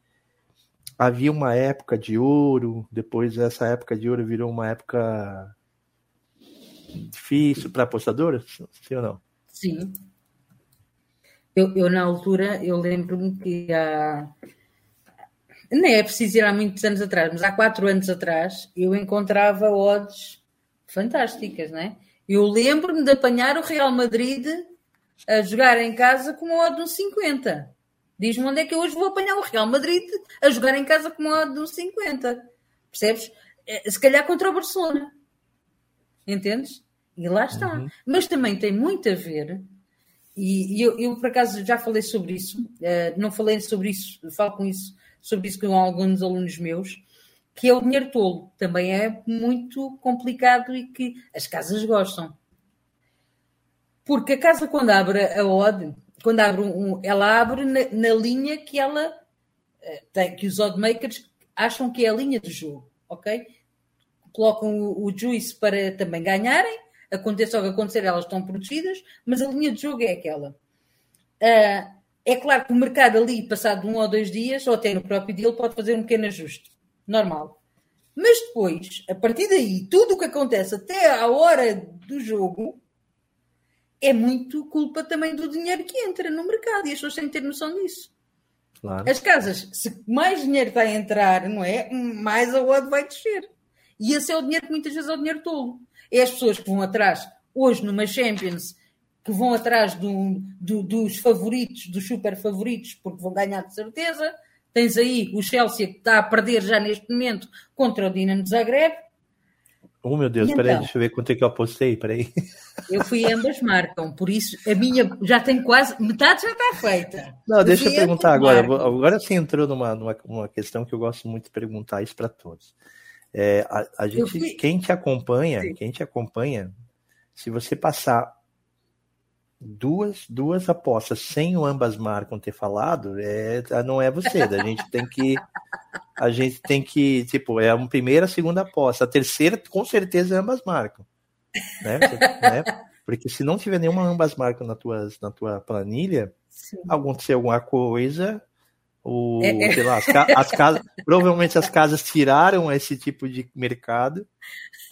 S1: havia uma época de ouro, depois essa época de ouro virou uma época difícil para apostadoras? Sim ou não?
S2: Sim. Eu, eu na altura, eu lembro-me que há. Nem é preciso ir há muitos anos atrás, mas há quatro anos atrás eu encontrava odds fantásticas, não é? Eu lembro-me de apanhar o Real Madrid a jogar em casa com uma odd de um 50. Diz-me onde é que eu hoje vou apanhar o Real Madrid a jogar em casa com uma odd de um 50. Percebes? É, se calhar contra o Barcelona. Entendes? E lá está. Uhum. Mas também tem muito a ver, e, eu, eu, por acaso já falei sobre isso, uh, não falei sobre isso, falo com isso, sobre isso com alguns alunos meus, que é o dinheiro tolo. Também é muito complicado e que as casas gostam. Porque a casa, quando abre a odd, quando abre um, ela abre na, na linha que ela eh, tem, que os oddmakers acham que é a linha do jogo, ok? Colocam o, o juice para também ganharem, aconteça o que acontecer, elas estão protegidas, mas a linha de jogo é aquela. Uh, é claro que o mercado ali, passado um ou dois dias, ou até no próprio dia, ele pode fazer um pequeno ajuste normal. Mas depois, a partir daí, tudo o que acontece até à hora do jogo é muito culpa também do dinheiro que entra no mercado e as pessoas têm que ter noção disso. Claro. As casas, se mais dinheiro vai entrar, não é? Mais a odd vai descer. E esse é o dinheiro que muitas vezes é o dinheiro tolo. É as pessoas que vão atrás, hoje numa Champions, que vão atrás do, do, dos favoritos, dos super favoritos, porque vão ganhar de certeza, Tens aí o Chelsea que está a perder já neste momento contra o Dinamo Zagreb.
S1: Oh meu Deus, espera então, deixa eu ver quanto é que eu apostei, peraí. [LAUGHS]
S2: Eu fui ambas marcam, por isso a minha já tem quase, metade já está feita.
S1: Não, deixa eu perguntar agora, marcam. agora você entrou numa, numa, numa questão que eu gosto muito de perguntar isso para todos. É, a, a gente, fui... quem te acompanha, Sim. quem te acompanha, se você passar duas, duas apostas sem o ambas marcam ter falado, é, não é você. A gente tem que. A gente tem que, tipo, é a primeira, a segunda aposta. A terceira, com certeza, ambas marcam. Né? né? Porque se não tiver nenhuma ambas marcam na, tuas, na tua planilha, Sim. acontecer alguma coisa, o, é, é. sei lá, as, as, casas, provavelmente as casas tiraram esse tipo de mercado,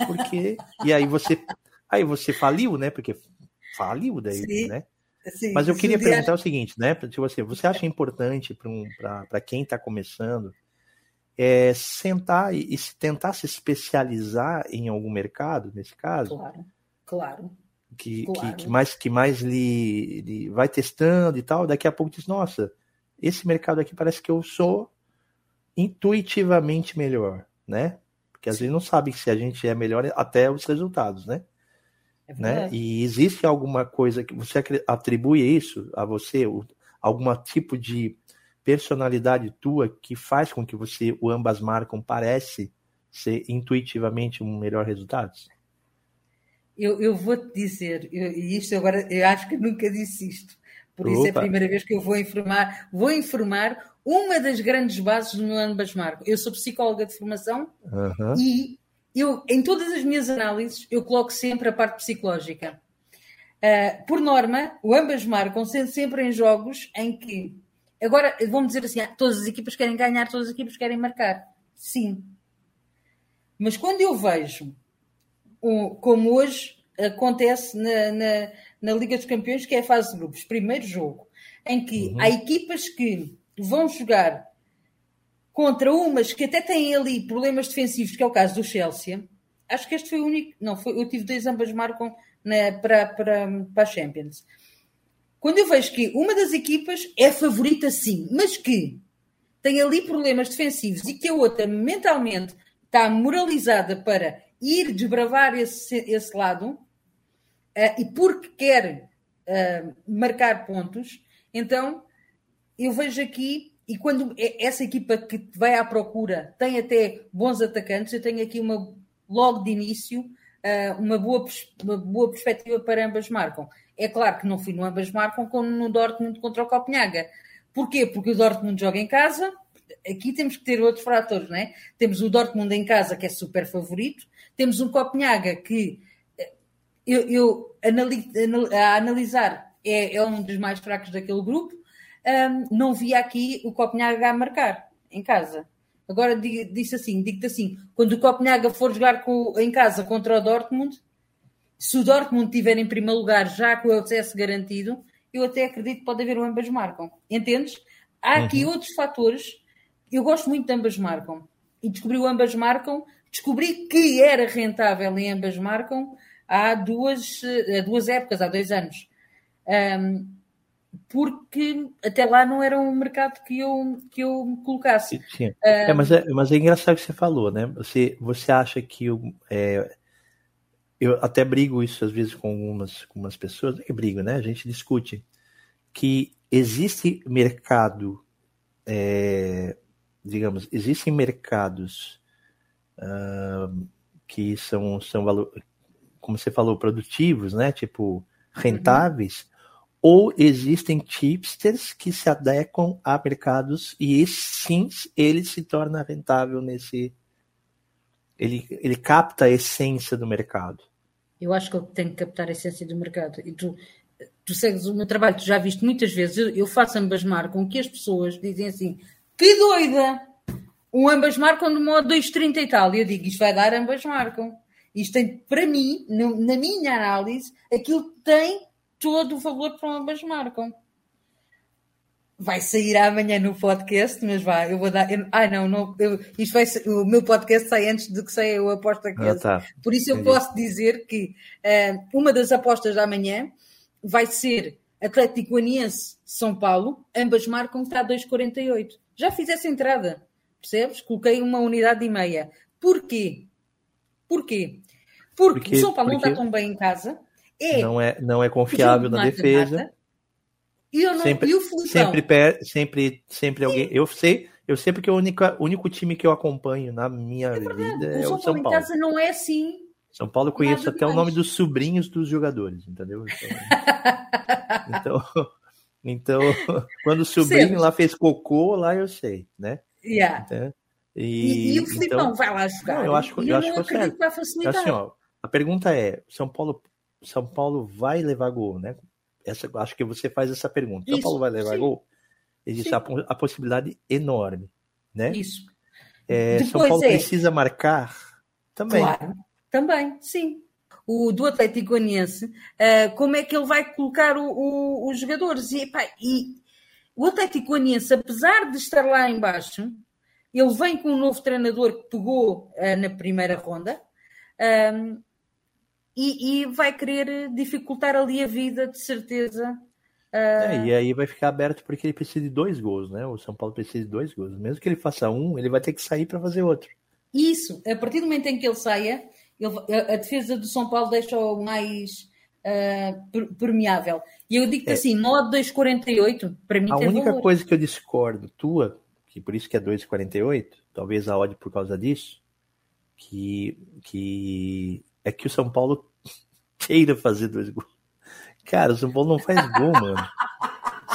S1: porque e aí você aí você faliu, né? Porque faliu daí, Sim. né? Sim, Mas eu queria perguntar o seguinte, né? Tipo assim, você acha importante para um, quem está começando é sentar e, e tentar se especializar em algum mercado, nesse caso.
S2: Claro, claro.
S1: Que, claro. que, que, mais, que mais lhe, lhe, vai testando e tal, daqui a pouco diz, nossa, esse mercado aqui parece que eu sou intuitivamente melhor, né? Porque às vezes não sabe se a gente é melhor até os resultados, né? É né? E existe alguma coisa que você atribui isso a você, algum tipo de personalidade tua que faz com que você, o ambas marcam, parece ser intuitivamente um melhor resultado?
S2: Eu, eu vou te dizer, e isto agora, eu acho que nunca disse isto, por isso Opa. é a primeira vez que eu vou informar, vou informar uma das grandes bases do meu ambas marcam. Eu sou psicóloga de formação uhum. e eu, em todas as minhas análises, eu coloco sempre a parte psicológica. Uh, por norma, o ambas marcam sendo sempre em jogos em que Agora, vamos dizer assim, ah, todas as equipas querem ganhar, todas as equipas querem marcar. Sim. Mas quando eu vejo, como hoje acontece na, na, na, Liga dos Campeões, que é a fase de grupos, primeiro jogo, em que uhum. há equipas que vão jogar contra umas que até têm ali problemas defensivos, que é o caso do Chelsea. Acho que este foi o único. Não, foi, eu tive dois ambas marcam na, para, para, para a Champions quando eu vejo que uma das equipas é favorita sim, mas que tem ali problemas defensivos e que a outra mentalmente está moralizada para ir desbravar esse, esse lado uh, e porque quer uh, marcar pontos, então eu vejo aqui, e quando é essa equipa que vai à procura tem até bons atacantes, eu tenho aqui uma logo de início uh, uma, boa, uma boa perspectiva para ambas marcam. É claro que não fui no ambas marcam como no Dortmund contra o Copenhaga. Porquê? Porque o Dortmund joga em casa. Aqui temos que ter outros fatores, não é? Temos o Dortmund em casa, que é super favorito. Temos um Copenhaga que eh, eu, eu a analisar é, é, um dos mais fracos daquele grupo. Um, não vi aqui o Copenhaga a marcar em casa. Agora disse assim, digo-te assim, quando o Copenhaga for jogar com, em casa contra o Dortmund, se o Dortmund estiver em primeiro lugar, já com o acesso garantido, eu até acredito que pode haver o ambas marcam. Entendes? Há aqui uhum. outros fatores. Eu gosto muito de ambas marcam. E descobri o ambas marcam. Descobri que era rentável em ambas marcam há duas, há duas épocas, há dois anos. Um, porque até lá não era um mercado que eu, que eu me colocasse.
S1: Sim. É, mas, é, mas é engraçado o que você falou, né? Você, você acha que o, é, eu até brigo isso às vezes com algumas, com algumas pessoas, não é que brigo, né? A gente discute que existe mercado, é, digamos, existem mercados uh, que são, são como você falou, produtivos, né? Tipo, rentáveis, uhum. Ou existem tipsters que se adequam a mercados e sim ele se torna rentável nesse ele, ele capta a essência do mercado.
S2: Eu acho que ele tem que captar a essência do mercado. E tu, tu segues o meu trabalho, tu já viste muitas vezes, eu, eu faço ambas marcam que as pessoas dizem assim: que doida! Um ambas marcam no modo 2,30 e tal. E eu digo: isto vai dar ambas marcam. Isto tem, para mim, no, na minha análise, aquilo tem todo o valor para ambas marcam vai sair amanhã no podcast, mas vá, eu vou dar. Eu, ai não, não eu, isto vai o meu podcast sai antes de que saia o aposta que ah, tá. Por isso eu Entendi. posso dizer que uh, uma das apostas da manhã vai ser Atlético Goianiense São Paulo, ambas marcam que está a 2,48. Já fiz essa entrada, percebes? Coloquei uma unidade e meia. Porquê? Porquê? Porque, o São Paulo porque... não está tão bem em casa.
S1: É, não é, não é confiável na defesa.
S2: E, eu não,
S1: sempre,
S2: e o
S1: Flusão? Sempre, sempre, sempre alguém. Eu sei, eu sempre que o único, único time que eu acompanho na minha é vida é o, São, São Paulo. Em casa
S2: não é assim.
S1: São Paulo eu conheço até o nome dos sobrinhos dos jogadores, entendeu? Então, [LAUGHS] então, então [LAUGHS] quando o sobrinho lá fez cocô, lá eu sei, né?
S2: Yeah. Então, e, e, e, o Filipão então, vai lá jogar.
S1: Não, eu acho, eu, eu acho que é vai facilitar. Assim, ó, a pergunta é: São Paulo, São Paulo vai levar gol, né? Essa, acho que você faz essa pergunta. Isso, São Paulo vai levar sim. gol? Existe a, a, possibilidade enorme, né?
S2: Isso.
S1: É, São Paulo é... precisa marcar também.
S2: Claro, também, sim. O do Atlético Goianiense, uh, como é que ele vai colocar o, o, os jogadores? E, pá, e o Atlético Goianiense, apesar de estar lá embaixo, Ele vem com um novo treinador que pegou uh, na primeira ronda um, e, e, vai querer dificultar ali a vida, de certeza.
S1: É, e aí vai ficar aberto porque ele precisa de dois gols, né? O São Paulo precisa de dois gols. Mesmo que ele faça um, ele vai ter que sair para fazer outro.
S2: Isso, a partir do momento em que ele saia, ele, a, a defesa do São Paulo deixa-o mais uh, permeável. E eu digo-te é. assim, modo 2,48, para mim
S1: A
S2: única
S1: valor. coisa que eu discordo tua, que por isso que é 2,48, talvez a odd por causa disso, que, que é que o São Paulo [LAUGHS] queira fazer dois gols. Cara, o São Paulo não faz gol, mano.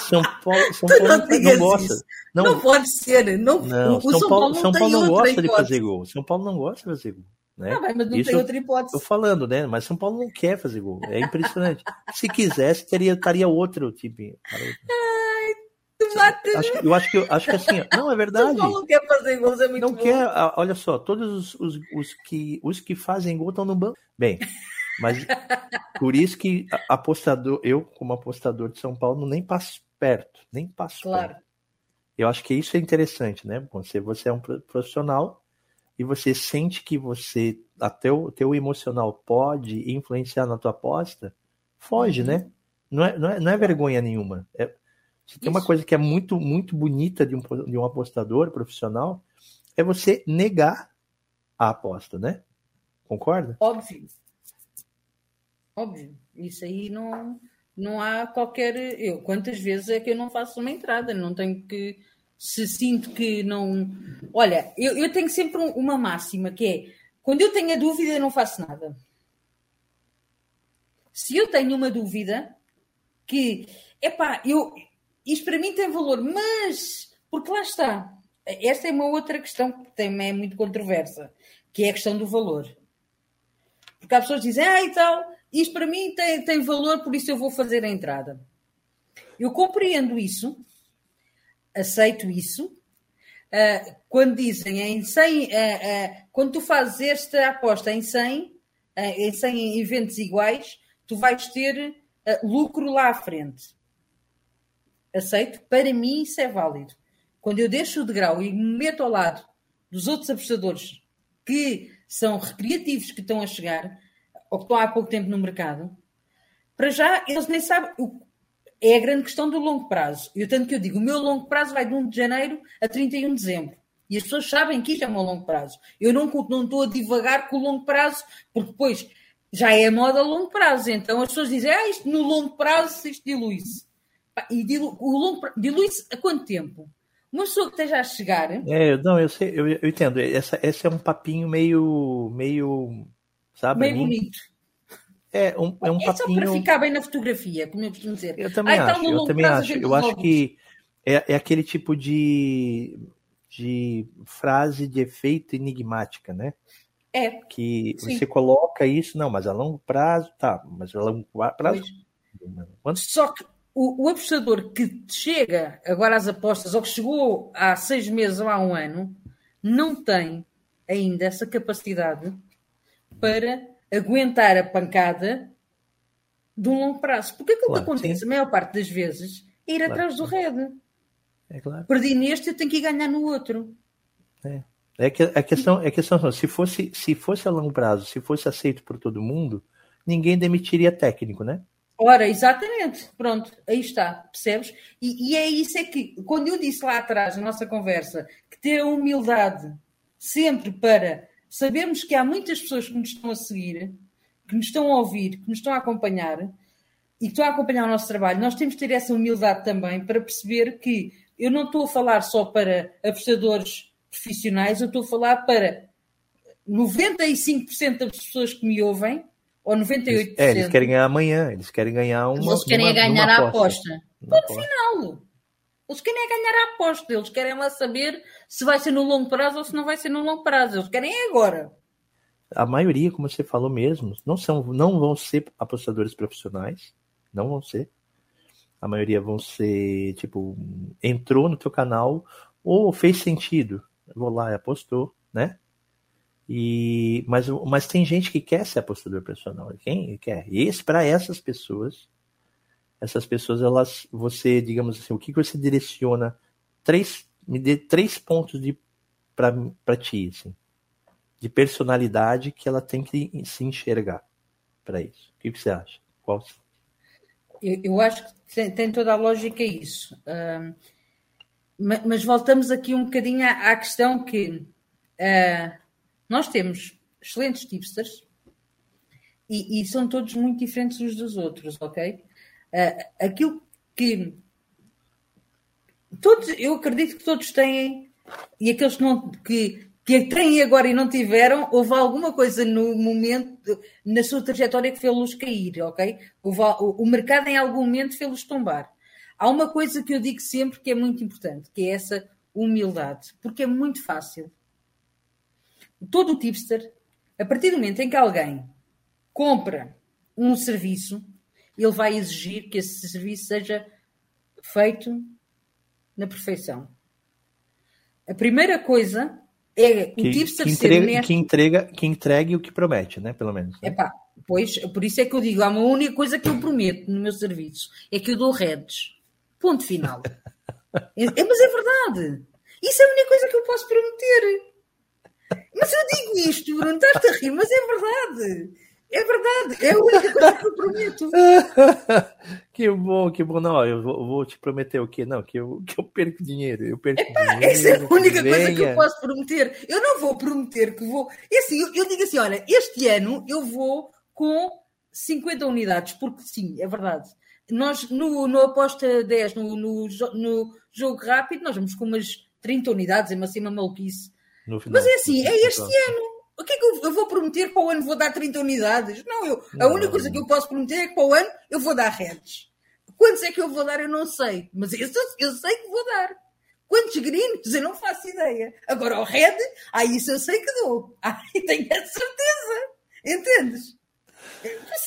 S1: São Paulo, São Paulo não, não gosta.
S2: Não, não, pode ser. Não,
S1: não, o São, São Paulo, São Paulo não gosta hipótese. de fazer gol. São Paulo não gosta de fazer gol. Né?
S2: Não, mas não Isso tem outra hipótese.
S1: Tô falando, né? Mas São Paulo não quer fazer gol. É impressionante. Se quisesse, teria, estaria outro time.
S2: Ai, bateu.
S1: Acho, eu acho que acho que assim, não é verdade. [LAUGHS] São
S2: Paulo não quer fazer gols, é muito
S1: Não
S2: bom.
S1: quer, olha só, todos os, os, os, que, os que fazem gol estão no banco. Bem, mas por isso que apostador, eu, como apostador de São Paulo, nem passo perto, nem passo
S2: claro.
S1: perto. Eu acho que isso é interessante, né? Você, você é um profissional e você sente que você, até o teu emocional pode influenciar na tua aposta, foge, uhum. né? Não é, não é, não é vergonha nenhuma. É, se tem uma coisa que é muito, muito bonita de um, de um apostador profissional, é você negar a aposta, né? Concorda?
S2: Óbvio. Óbvio. Isso aí não, não há qualquer. Eu, quantas vezes é que eu não faço uma entrada? Não tenho que se sinto que não. Olha, eu, eu tenho sempre uma máxima que é quando eu tenho a dúvida, eu não faço nada. Se eu tenho uma dúvida que, epá, eu, isto para mim tem valor, mas, porque lá está, esta é uma outra questão que também é muito controversa, que é a questão do valor. Porque há pessoas que dizem, ah, e tal, isto para mim tem, tem valor, por isso eu vou fazer a entrada. Eu compreendo isso, aceito isso. Uh, quando dizem em 100, uh, uh, quando tu fazes esta aposta em 100, em 100 eventos iguais, tu vais ter lucro lá à frente. Aceito? Para mim isso é válido. Quando eu deixo o degrau e me meto ao lado dos outros apostadores que são recreativos que estão a chegar, ou que estão há pouco tempo no mercado, para já eles nem sabem é a grande questão do longo prazo. Eu tanto que eu digo, o meu longo prazo vai de 1 de janeiro a 31 de dezembro. E as pessoas sabem que isto é o meu longo prazo. Eu não, não estou a divagar com o longo prazo, porque depois já é moda a longo prazo. Então as pessoas dizem, ah, isto no longo prazo, isto dilui-se. E dilu, o longo dilui-se a quanto tempo? Uma pessoa que esteja a chegar.
S1: É, não, eu sei, eu, eu entendo. Essa, esse é um papinho meio. meio. Sabe?
S2: Meio bonito.
S1: É um, é um é papinho...
S2: só para ficar bem na fotografia, como eu costumo dizer.
S1: Eu também ah, então, acho, eu também acho. Eu acho que é, é aquele tipo de, de frase de efeito enigmática, né?
S2: É.
S1: Que sim. você coloca isso, não, mas a longo prazo, tá, mas a longo prazo.
S2: Quanto? Só que o, o apostador que chega agora às apostas, ou que chegou há seis meses ou há um ano, não tem ainda essa capacidade para aguentar a pancada de um longo prazo. Porque aquilo claro, que acontece sim. a maior parte das vezes é ir claro, atrás do red.
S1: É claro.
S2: Perdi neste, eu tenho que ir ganhar no outro.
S1: É. É que a questão, é a questão se fosse se fosse a longo prazo, se fosse aceito por todo mundo, ninguém demitiria técnico, né?
S2: Ora, exatamente, pronto, aí está, percebes? E, e, é isso é que, quando eu disse lá atrás, na nossa conversa, que ter a humildade sempre para Sabemos que há muitas pessoas que nos estão a seguir, que nos estão a ouvir, que nos estão a acompanhar e que estão a acompanhar o nosso trabalho. Nós temos que ter essa humildade também para perceber que eu não estou a falar só para apostadores profissionais, eu estou a falar para 95% das pessoas que me ouvem, ou 98%.
S1: É, eles querem ganhar amanhã, eles querem ganhar uma.
S2: Eles querem
S1: uma,
S2: ganhar a aposta. Ponto final. Eles querem é ganhar a aposta, eles querem lá saber se vai ser no longo prazo ou se não vai ser no longo prazo. Eles querem é agora.
S1: A maioria, como você falou mesmo, não, são, não vão ser apostadores profissionais. Não vão ser. A maioria vão ser, tipo, entrou no teu canal ou fez sentido. Vou lá e apostou, né? E, mas, mas tem gente que quer ser apostador profissional. Quem quer? E esse, para essas pessoas, essas pessoas, elas, você, digamos assim, o que você direciona? Três, me dê três pontos de para ti, assim, de personalidade que ela tem que se enxergar para isso. O que, que, você acha? Qual?
S2: Eu, eu acho que tem, tem, toda a lógica isso. Uh, mas, mas, voltamos aqui um bocadinho à, à questão que uh, nós temos excelentes tipsters e, e, são todos muito diferentes uns dos outros, ok? Uh, aquilo que todos, eu acredito que todos têm, e aqueles que, não, que, que têm agora e não tiveram, houve alguma coisa no momento, na sua trajetória que fez-los cair, ok? Houve, o, o mercado em algum momento fez-los tombar. Há uma coisa que eu digo sempre que é muito importante, que é essa humildade, porque é muito fácil. Todo o tipster, a partir do momento em que alguém compra um serviço, ele vai exigir que esse serviço seja feito na perfeição. A primeira coisa é
S1: que, o tipster que entrega, ser que entrega que entregue o que promete, né? Pelo menos.
S2: Né? Epá, pois, por isso é que eu digo, há uma única coisa que eu prometo no meu serviço, é que eu dou redes. Ponto final. [LAUGHS] é, mas é verdade. Isso é a única coisa que eu posso prometer. Mas eu digo isto, Bruno, estás a rir, mas é verdade. É verdade, é a única coisa que eu prometo. [LAUGHS]
S1: que bom, que bom. Não, eu vou, vou, te prometer o quê? Não, que eu, que eu perco dinheiro. Eu perco
S2: Epá,
S1: dinheiro.
S2: Essa é a única coisa que eu posso prometer. Eu não vou prometer que vou. É assim, eu, eu digo assim: olha, este ano eu vou com 50 unidades, porque sim, é verdade. Nós, no, no aposta 10, no, no, no jogo rápido, nós vamos com umas 30 unidades, é uma cima maluquice. Mas é assim, é este ano. O que é que eu, eu, vou prometer para o ano vou dar 30 unidades? Não, eu, a única coisa que eu posso prometer é que para o ano eu vou dar redes. Quantos é que eu vou dar, eu não sei. Mas eu, eu sei que vou dar. Quantos greens? Eu não faço ideia. Agora, o red, aí isso eu sei que dou. [LAUGHS] Aí tenho a certeza. Entendes?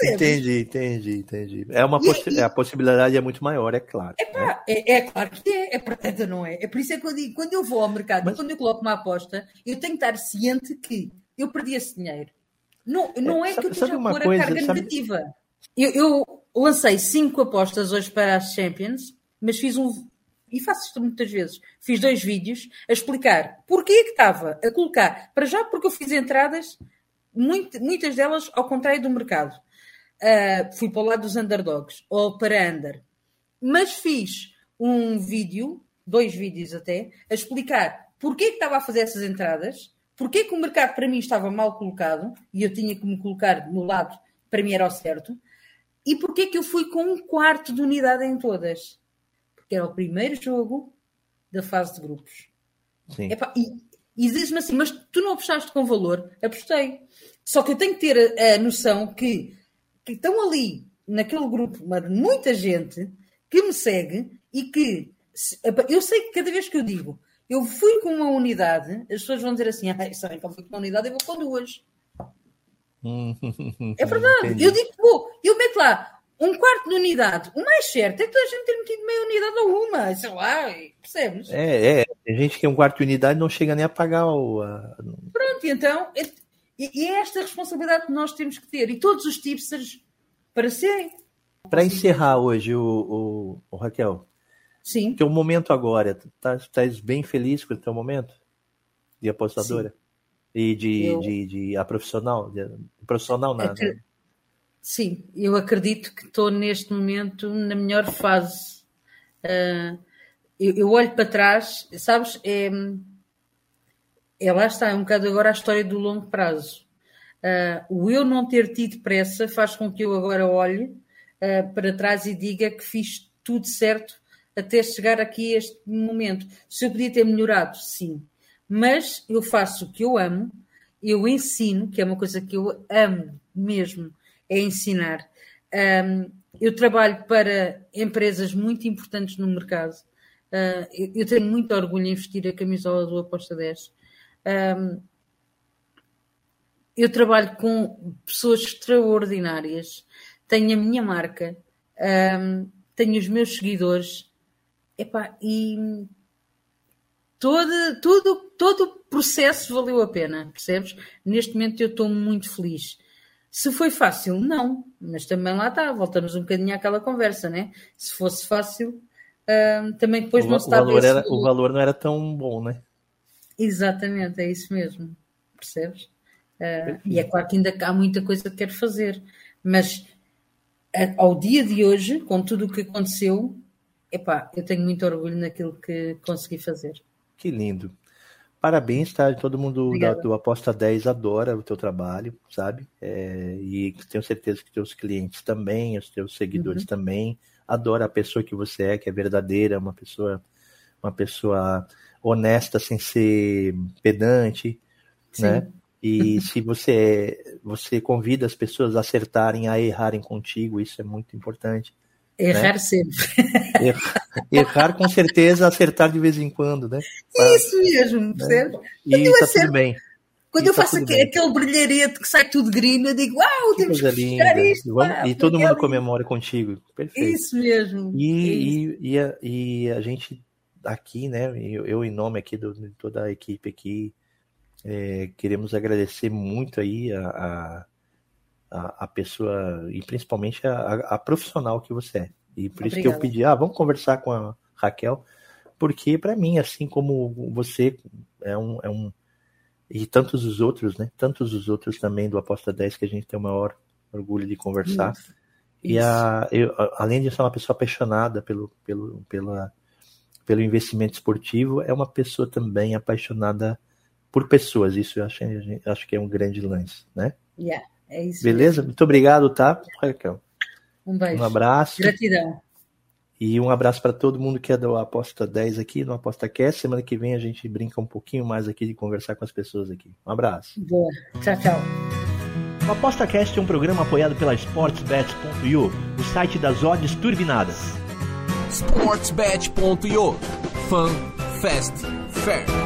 S1: Entendi, entendi, entendi. É uma possi e, a possibilidade é muito maior, é claro.
S2: É, pá, né? é, é, claro que é, é portanto, não é? É por isso é que eu digo, quando eu vou ao mercado, Mas... quando eu coloco uma aposta, eu tenho que estar ciente que eu perdi esse dinheiro. Não, não é, é que eu esteja a pôr coisa, a carga sabe... negativa. Eu, eu, lancei cinco apostas hoje para as Champions, mas fiz um. E faço isto muitas vezes. Fiz dois vídeos a explicar porquê que estava a colocar. Para já, porque eu fiz entradas, muito, muitas delas ao contrário do mercado. Uh, fui para o lado dos underdogs, ou para under. Mas fiz um vídeo, dois vídeos até, a explicar porquê que estava a fazer essas entradas Porquê que o mercado para mim estava mal colocado e eu tinha que me colocar no lado para mim era o certo? E porquê que eu fui com um quarto de unidade em todas? Porque era o primeiro jogo da fase de grupos. Sim. Epá, e, e diz-me assim, mas tu não apostaste com valor? Apostei. Só que eu tenho que ter a, a noção que, que estão ali, naquele grupo, muita gente que me segue e que eu sei que cada vez que eu digo eu fui com uma unidade, as pessoas vão dizer assim: [LAUGHS] ah, sabem que eu fui com uma unidade, eu vou com duas. é verdade. Entendi. Eu digo que vou, eu meto lá um quarto de unidade. O mais certo é que toda a gente ter metido meia unidade ou uma, sei lá, percebes?
S1: É, é. Tem gente que é um quarto de unidade não chega nem a pagar o. A...
S2: Pronto, então. É, e é esta responsabilidade que nós temos que ter. E todos os tipsters para serem.
S1: Para encerrar hoje, o, o, o Raquel,
S2: Sim.
S1: Teu momento agora, estás tá, bem feliz com o teu momento de apostadora? Sim. E de, eu... de, de, a profissional? De, profissional nada. Acre...
S2: Sim, eu acredito que estou neste momento na melhor fase. Uh, eu, eu, olho para trás, sabes, é, é lá está, é um bocado agora a história do longo prazo. Uh, o eu não ter tido pressa faz com que eu agora olhe uh, para trás e diga que fiz tudo certo até chegar aqui a este momento. Se eu podia ter melhorado, sim. Mas eu faço o que eu amo, eu ensino, que é uma coisa que eu amo mesmo, é ensinar. Um, eu trabalho para empresas muito importantes no mercado. Uh, eu, tenho muito orgulho em vestir a camisola do Aposta 10. Um, eu trabalho com pessoas extraordinárias, tenho a minha marca, um, tenho os meus seguidores, Epá, e todo, todo, todo o processo valeu a pena, percebes? Neste momento eu estou muito feliz. Se foi fácil, não, mas também lá está, voltamos um bocadinho àquela conversa, né? Se fosse fácil, uh, também depois
S1: o,
S2: não se
S1: o valor, era, o valor não era tão bom, né?
S2: Exatamente, é isso mesmo. Percebes? Uh, e é claro que ainda há muita coisa que quero fazer, mas ao dia de hoje, com tudo o que aconteceu, epá, eu tenho muito orgulho naquilo que consegui fazer.
S1: Que lindo. Parabéns, tá? Todo mundo da, do Aposta 10 adora o teu trabalho, sabe? É, e tenho certeza que teus clientes também, os teus seguidores uhum. também, adoram a pessoa que você é, que é verdadeira, uma pessoa, uma pessoa honesta sem ser pedante, Sim. né? E [LAUGHS] se você você convida as pessoas a acertarem, a errarem contigo, isso é muito importante.
S2: Errar né? sempre.
S1: Errar, errar, com certeza, acertar de vez em quando, né?
S2: Isso mesmo, né? percebe?
S1: E está tudo bem.
S2: Quando e eu tá faço aquele, aquele brilharete que sai tudo grino, eu digo, uau, temos que linda. isto.
S1: E todo mundo comemora contigo. Perfeito.
S2: Isso mesmo.
S1: E, isso. E, e, a, e, a, gente aqui, né, eu, eu em nome aqui do, de toda a equipe aqui, é, queremos agradecer muito aí a, a, a pessoa e principalmente a, a, profissional que você é. E por Obrigada. isso que eu pedi, ah, vamos conversar com a Raquel, porque para mim, assim como você é um, é um e tantos os outros, né? Tantos os outros também do Aposta 10 que a gente tem o maior orgulho de conversar. Isso. E a, eu, além de ser uma pessoa apaixonada pelo, pelo, pela, pelo investimento esportivo, é uma pessoa também apaixonada por pessoas. Isso eu acho, acho que é um grande lance, né?
S2: Yeah, é isso.
S1: Beleza? Mesmo. Muito obrigado, tá, Raquel?
S2: Um beijo.
S1: Um abraço.
S2: Gratidão.
S1: E um abraço para todo mundo que é do Aposta 10 aqui, no Aposta Cast. Semana que vem a gente brinca um pouquinho mais aqui de conversar com as pessoas aqui. Um abraço.
S2: Boa. Tchau, tchau.
S1: O Aposta Cast é um programa apoiado pela SportsBet.io, o site das odds turbinadas.
S3: SportsBet.io Fun, Fast, Fair.